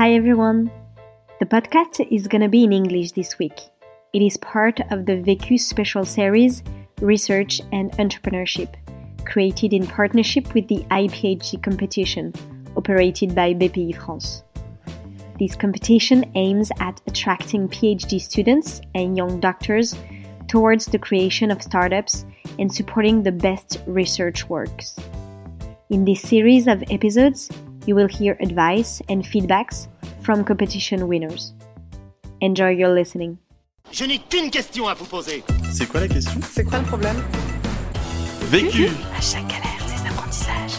Hi everyone. The podcast is gonna be in English this week. It is part of the Vécu special series Research and Entrepreneurship, created in partnership with the IPHD competition, operated by BPI France. This competition aims at attracting PhD students and young doctors towards the creation of startups and supporting the best research works. In this series of episodes, you will hear advice and feedbacks from competition winners. Enjoy your listening. Je n'ai qu'une question à vous poser. C'est quoi la question? C'est quoi le problème? Vécu À chaque galère, des apprentissages.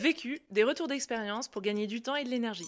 Vécu, des retours d'expérience pour gagner du temps et de l'énergie.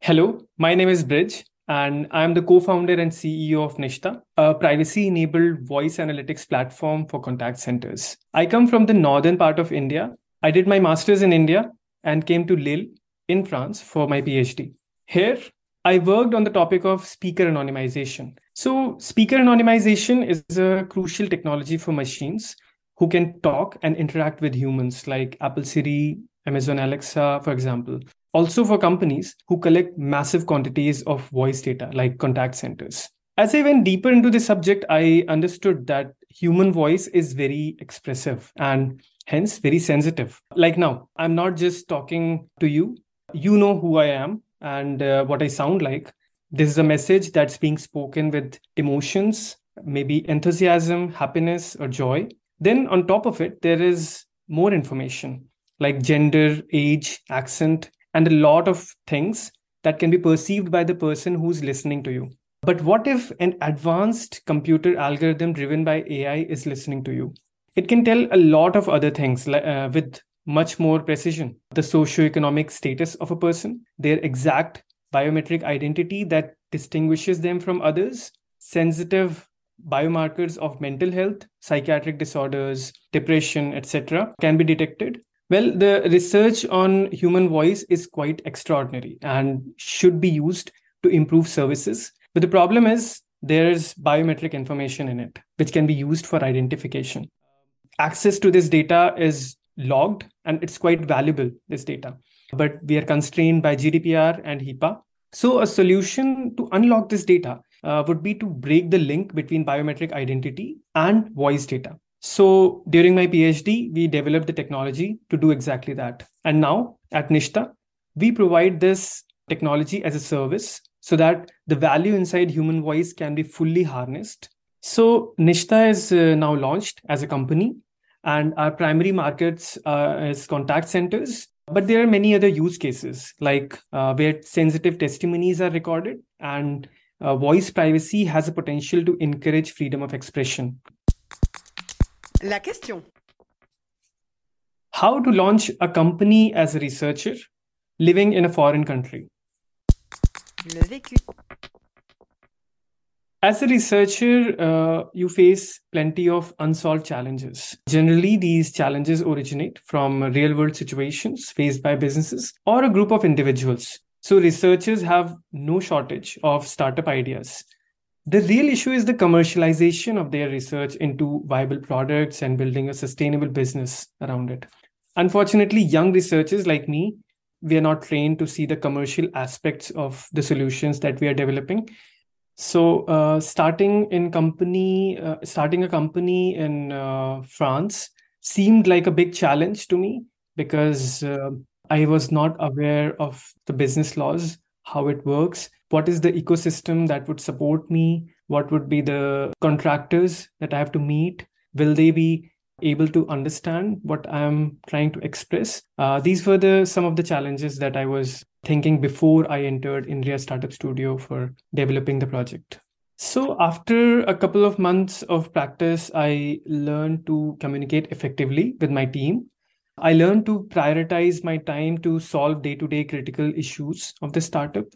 Hello, my name is Bridge, and I'm the co founder and CEO of Nijta, a privacy enabled voice analytics platform for contact centers. I come from the northern part of India. I did my master's in India and came to Lille in France for my PhD. Here, I worked on the topic of speaker anonymization. So, speaker anonymization is a crucial technology for machines who can talk and interact with humans, like Apple Siri, Amazon Alexa, for example. Also, for companies who collect massive quantities of voice data, like contact centers. As I went deeper into the subject, I understood that human voice is very expressive and hence very sensitive. Like now, I'm not just talking to you, you know who I am and uh, what I sound like. This is a message that's being spoken with emotions, maybe enthusiasm, happiness, or joy. Then, on top of it, there is more information like gender, age, accent, and a lot of things that can be perceived by the person who's listening to you. But what if an advanced computer algorithm driven by AI is listening to you? It can tell a lot of other things uh, with much more precision. The socioeconomic status of a person, their exact biometric identity that distinguishes them from others, sensitive biomarkers of mental health, psychiatric disorders, depression, etc., can be detected. Well, the research on human voice is quite extraordinary and should be used to improve services. But the problem is there's biometric information in it, which can be used for identification. Access to this data is logged and it's quite valuable, this data. But we are constrained by GDPR and HIPAA. So, a solution to unlock this data uh, would be to break the link between biometric identity and voice data. So during my PhD, we developed the technology to do exactly that. And now at Nijta, we provide this technology as a service so that the value inside human voice can be fully harnessed. So Nijta is uh, now launched as a company and our primary markets uh, is contact centers but there are many other use cases like uh, where sensitive testimonies are recorded and uh, voice privacy has a potential to encourage freedom of expression. La question. How to launch a company as a researcher living in a foreign country? Le vécu. As a researcher, uh, you face plenty of unsolved challenges. Generally, these challenges originate from real world situations faced by businesses or a group of individuals. So, researchers have no shortage of startup ideas. The real issue is the commercialization of their research into viable products and building a sustainable business around it. Unfortunately, young researchers like me, we are not trained to see the commercial aspects of the solutions that we are developing so uh, starting in company, uh, starting a company in uh, France seemed like a big challenge to me because uh, I was not aware of the business laws, how it works, what is the ecosystem that would support me, what would be the contractors that I have to meet, will they be able to understand what I'm trying to express. Uh, these were the some of the challenges that I was thinking before I entered Inria Startup Studio for developing the project. So after a couple of months of practice, I learned to communicate effectively with my team. I learned to prioritize my time to solve day-to-day critical issues of the startup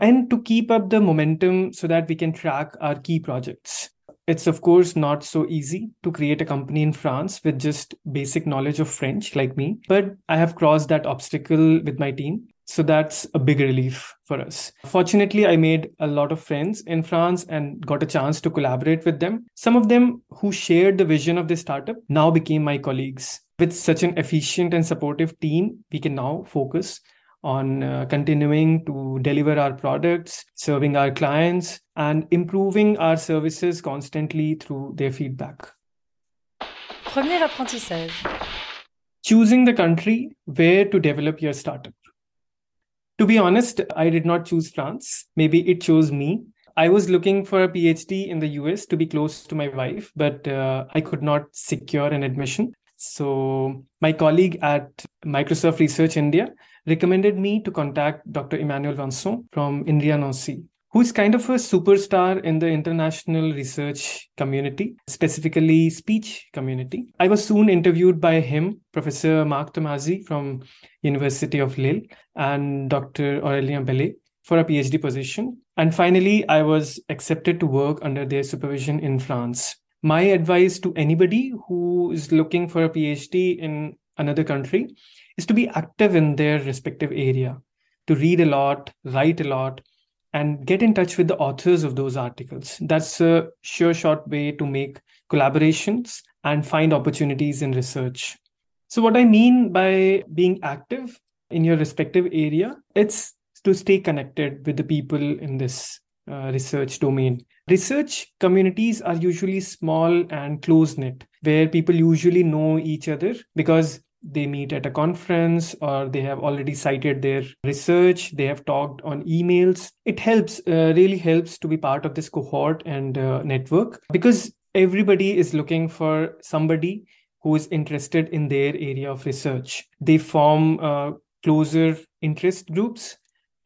and to keep up the momentum so that we can track our key projects. It's of course not so easy to create a company in France with just basic knowledge of French like me, but I have crossed that obstacle with my team. So that's a big relief for us. Fortunately, I made a lot of friends in France and got a chance to collaborate with them. Some of them who shared the vision of this startup now became my colleagues. With such an efficient and supportive team, we can now focus on uh, continuing to deliver our products, serving our clients, and improving our services constantly through their feedback. Premier apprentissage. Choosing the country where to develop your startup. To be honest, I did not choose France. Maybe it chose me. I was looking for a PhD in the US to be close to my wife, but uh, I could not secure an admission. So, my colleague at Microsoft Research India recommended me to contact Dr. Emmanuel Vincent from INRIA Nancy who is kind of a superstar in the international research community, specifically speech community. I was soon interviewed by him, Professor Marc Tommasi from University of Lille, and Dr. Aurélien Bellet for a PhD position. And finally, I was accepted to work under their supervision in France. My advice to anybody who is looking for a PhD in another country is to be active in their respective area, to read a lot, write a lot, and get in touch with the authors of those articles. That's a sure short way to make collaborations and find opportunities in research. So, what I mean by being active in your respective area, it's to stay connected with the people in this uh, research domain. Research communities are usually small and close knit, where people usually know each other because they meet at a conference or they have already cited their research they have talked on emails. It helps uh, really helps to be part of this cohort and uh, network because everybody is looking for somebody who is interested in their area of research. They form uh, closer interest groups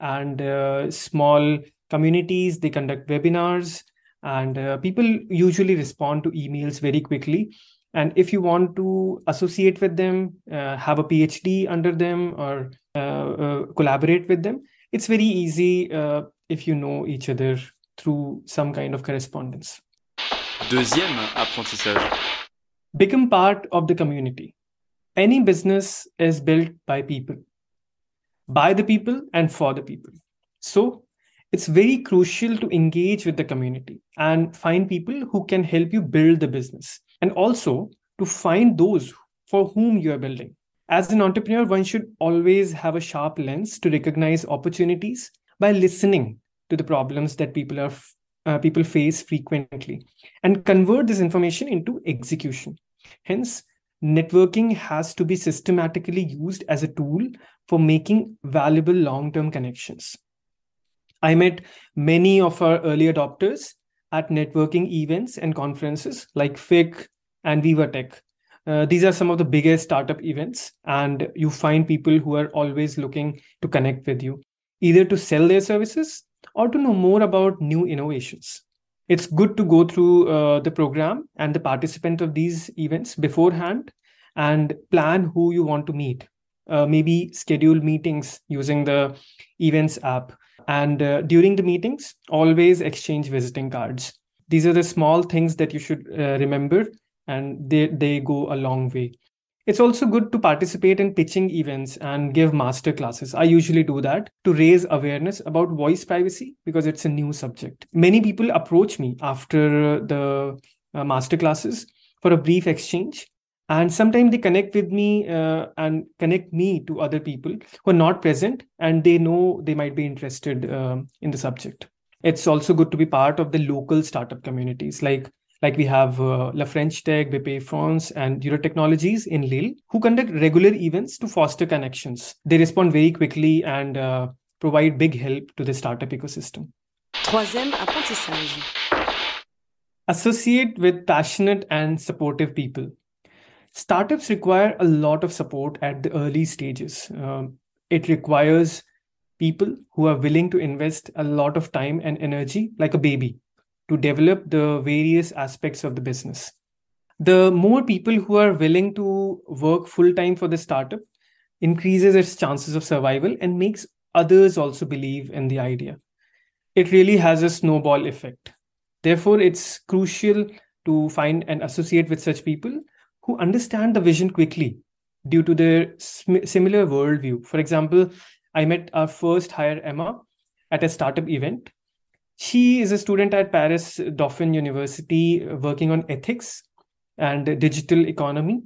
and uh, small communities. They conduct webinars and uh, people usually respond to emails very quickly and if you want to associate with them uh, have a phd under them or uh, uh, collaborate with them it's very easy uh, if you know each other through some kind of correspondence. Deuxième apprentissage. Become part of the community. Any business is built by people by the people and for the people. So it's very crucial to engage with the community and find people who can help you build the business and also to find those for whom you are building. As an entrepreneur, one should always have a sharp lens to recognize opportunities by listening to the problems that people are uh, people face frequently and convert this information into execution. Hence, networking has to be systematically used as a tool for making valuable long-term connections. I met many of our early adopters at networking events and conferences like FIC and Viva Tech. Uh, these are some of the biggest startup events, and you find people who are always looking to connect with you, either to sell their services or to know more about new innovations. It's good to go through uh, the program and the participant of these events beforehand and plan who you want to meet. Uh, maybe schedule meetings using the events app and uh, during the meetings always exchange visiting cards. These are the small things that you should uh, remember and they they go a long way. It's also good to participate in pitching events and give master classes. I usually do that to raise awareness about voice privacy because it's a new subject. Many people approach me after the uh, master classes for a brief exchange and sometimes they connect with me uh, and connect me to other people who are not present and they know they might be interested uh, in the subject it's also good to be part of the local startup communities like like we have uh, La French Tech, BP France, and Euratechnologies in Lille, who conduct regular events to foster connections. They respond very quickly and uh, provide big help to the startup ecosystem. Troisième apprentissage. Associate with passionate and supportive people startups require a lot of support at the early stages. Um, it requires people who are willing to invest a lot of time and energy, like a baby, to develop the various aspects of the business. The more people who are willing to work full time for the startup increases its chances of survival and makes others also believe in the idea. It really has a snowball effect. Therefore, it's crucial to find and associate with such people who understand the vision quickly due to their sm- similar worldview. For example, I met our first hire, Emma, at a startup event. She is a student at Paris Dauphine University uh, working on ethics and digital economy.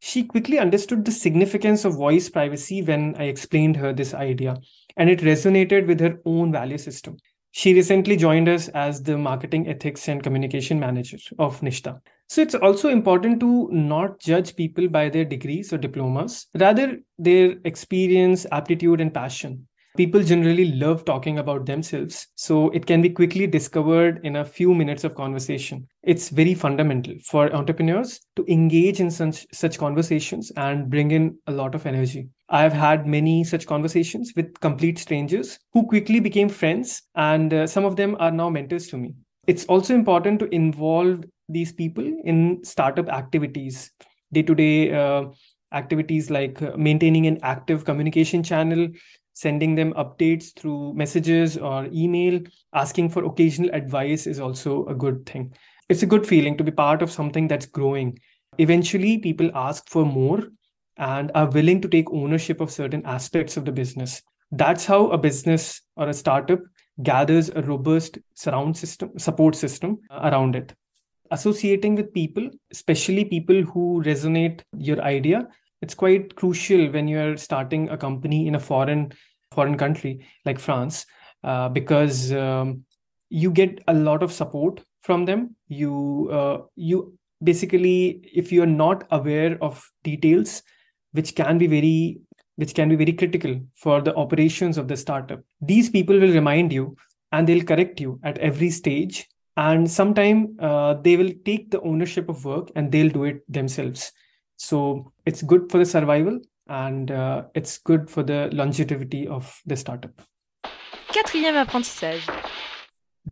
She quickly understood the significance of voice privacy when I explained her this idea, and it resonated with her own value system. She recently joined us as the marketing ethics and communication manager of Nijta. So it's also important to not judge people by their degrees or diplomas, rather, their experience, aptitude, and passion. People generally love talking about themselves, so it can be quickly discovered in a few minutes of conversation. It's very fundamental for entrepreneurs to engage in such, such conversations and bring in a lot of energy. I've had many such conversations with complete strangers who quickly became friends, and uh, some of them are now mentors to me. It's also important to involve these people in startup activities, day to day activities like uh, maintaining an active communication channel, sending them updates through messages or email, asking for occasional advice is also a good thing. It's a good feeling to be part of something that's growing. Eventually, people ask for more and are willing to take ownership of certain aspects of the business. That's how a business or a startup gathers a robust surround system, support system around it. Associating with people, especially people who resonate your idea, it's quite crucial when you're starting a company in a foreign foreign country like France uh, because um, you get a lot of support from them. You uh, you basically if you're not aware of details which can be very which can be very critical for the operations of the startup these people will remind you and they'll correct you at every stage and sometime uh, they will take the ownership of work and they'll do it themselves so it's good for the survival and uh, it's good for the longevity of the startup. Quatrième apprentissage.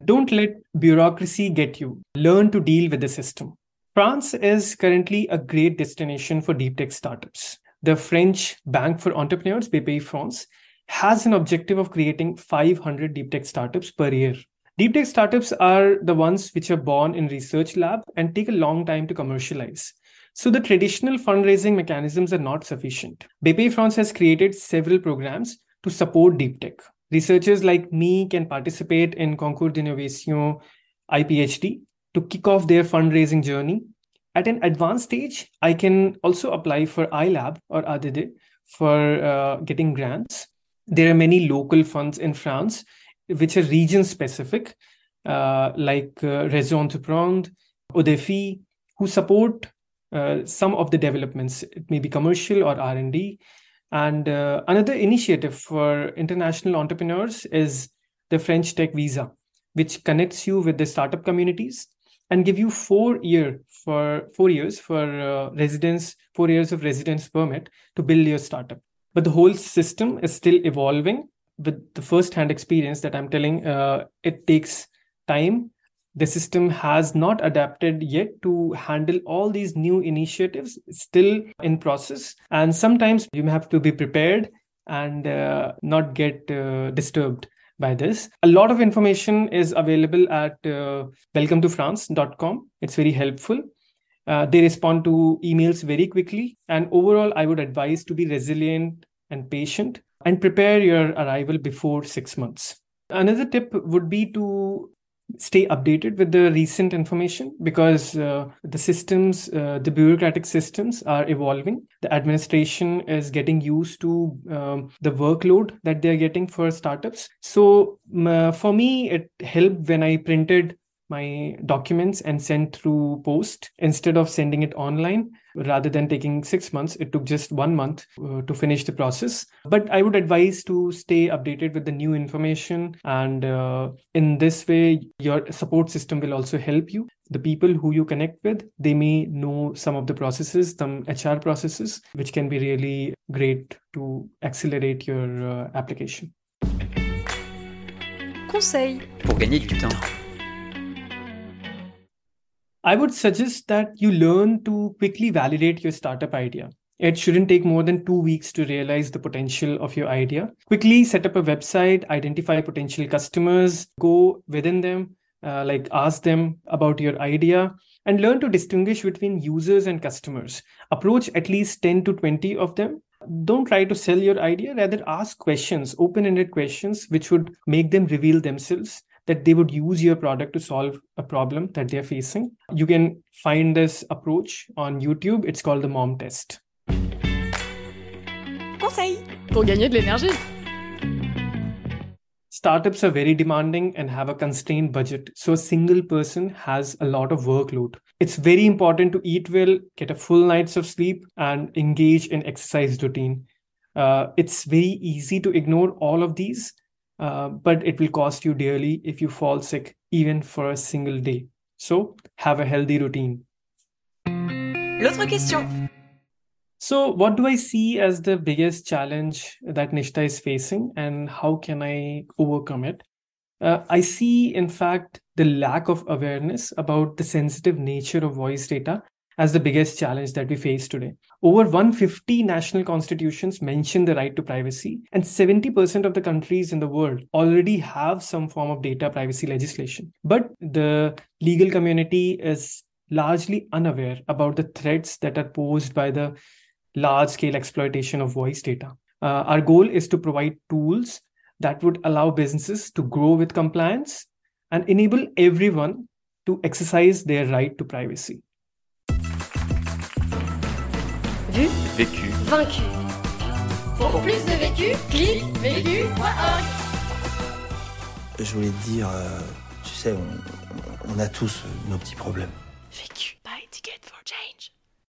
Don't let bureaucracy get you. Learn to deal with the system. France is currently a great destination for deep tech startups. The French Bank for Entrepreneurs, BPI France, has an objective of creating 500 deep tech startups per year. Deep tech startups are the ones which are born in research lab and take a long time to commercialize. So the traditional fundraising mechanisms are not sufficient. BPI France has created several programs to support deep tech. Researchers like me can participate in Concours d'Innovation IPHD to kick off their fundraising journey. At an advanced stage, I can also apply for iLab or ADD for uh, getting grants. There are many local funds in France which are region specific, uh, like uh, Réseau Entreprendre, Odefi, who support uh, some of the developments it may be commercial or r&d and uh, another initiative for international entrepreneurs is the french tech visa which connects you with the startup communities and give you four year for four years for uh, residence four years of residence permit to build your startup. But the whole system is still evolving with the first hand experience that i'm telling uh, it takes time. The system has not adapted yet to handle all these new initiatives. Still in process. And sometimes you may have to be prepared and uh, not get uh, disturbed by this. A lot of information is available at uh, welcome to france.com it's very helpful. Uh, they respond to emails very quickly. And overall i would advise to be resilient and patient and prepare your arrival before 6 months. Another tip would be to stay updated with the recent information because uh, the systems uh, the bureaucratic systems are evolving. The administration is getting used to um, the workload that they're getting for startups. So uh, for me it helped when i printed my documents and sent through post instead of sending it online. Rather than taking six months it took just one month uh, to finish the process. But i would advise to stay updated with the new information. And uh, in this way your support system will also help you. The people who you connect with they may know some of the processes some hr processes which can be really great to accelerate your uh, application. Conseil. Pour gagner du temps. I would suggest that you learn to quickly validate your startup idea. It shouldn't take more than two weeks to realize the potential of your idea. Quickly set up a website, identify potential customers, go within them, uh, like ask them about your idea, and learn to distinguish between users and customers. Approach at least 10 to 20 of them Don't try to sell your idea, rather ask questions, open ended questions, which would make them reveal themselves that they would use your product to solve a problem that they're facing. You can find this approach on YouTube. It's called the MOM test. Conseil pour gagner de l'énergie. Startups are very demanding and have a constrained budget. So a single person has a lot of workload. It's very important to eat well, get a full night's of sleep, and engage in exercise routine. Uh, it's very easy to ignore all of these uh, but it will cost you dearly if you fall sick even for a single day. So have a healthy routine. L'autre question. So, what do I see as the biggest challenge that Nijta is facing, and how can I overcome it? Uh, I see, in fact, the lack of awareness about the sensitive nature of voice data as the biggest challenge that we face today. Over 150 national constitutions mention the right to privacy, and 70% of the countries in the world already have some form of data privacy legislation. But the legal community is largely unaware about the threats that are posed by the large scale exploitation of voice data. Uh, our goal is to provide tools that would allow businesses to grow with compliance and enable everyone to exercise their right to privacy. Vu, vécu, vaincu. Pour, plus de vécu, clique vécu.org. Je voulais te dire, euh, tu sais, on, on a tous nos petits problèmes. Vécu. Buy ticket for change.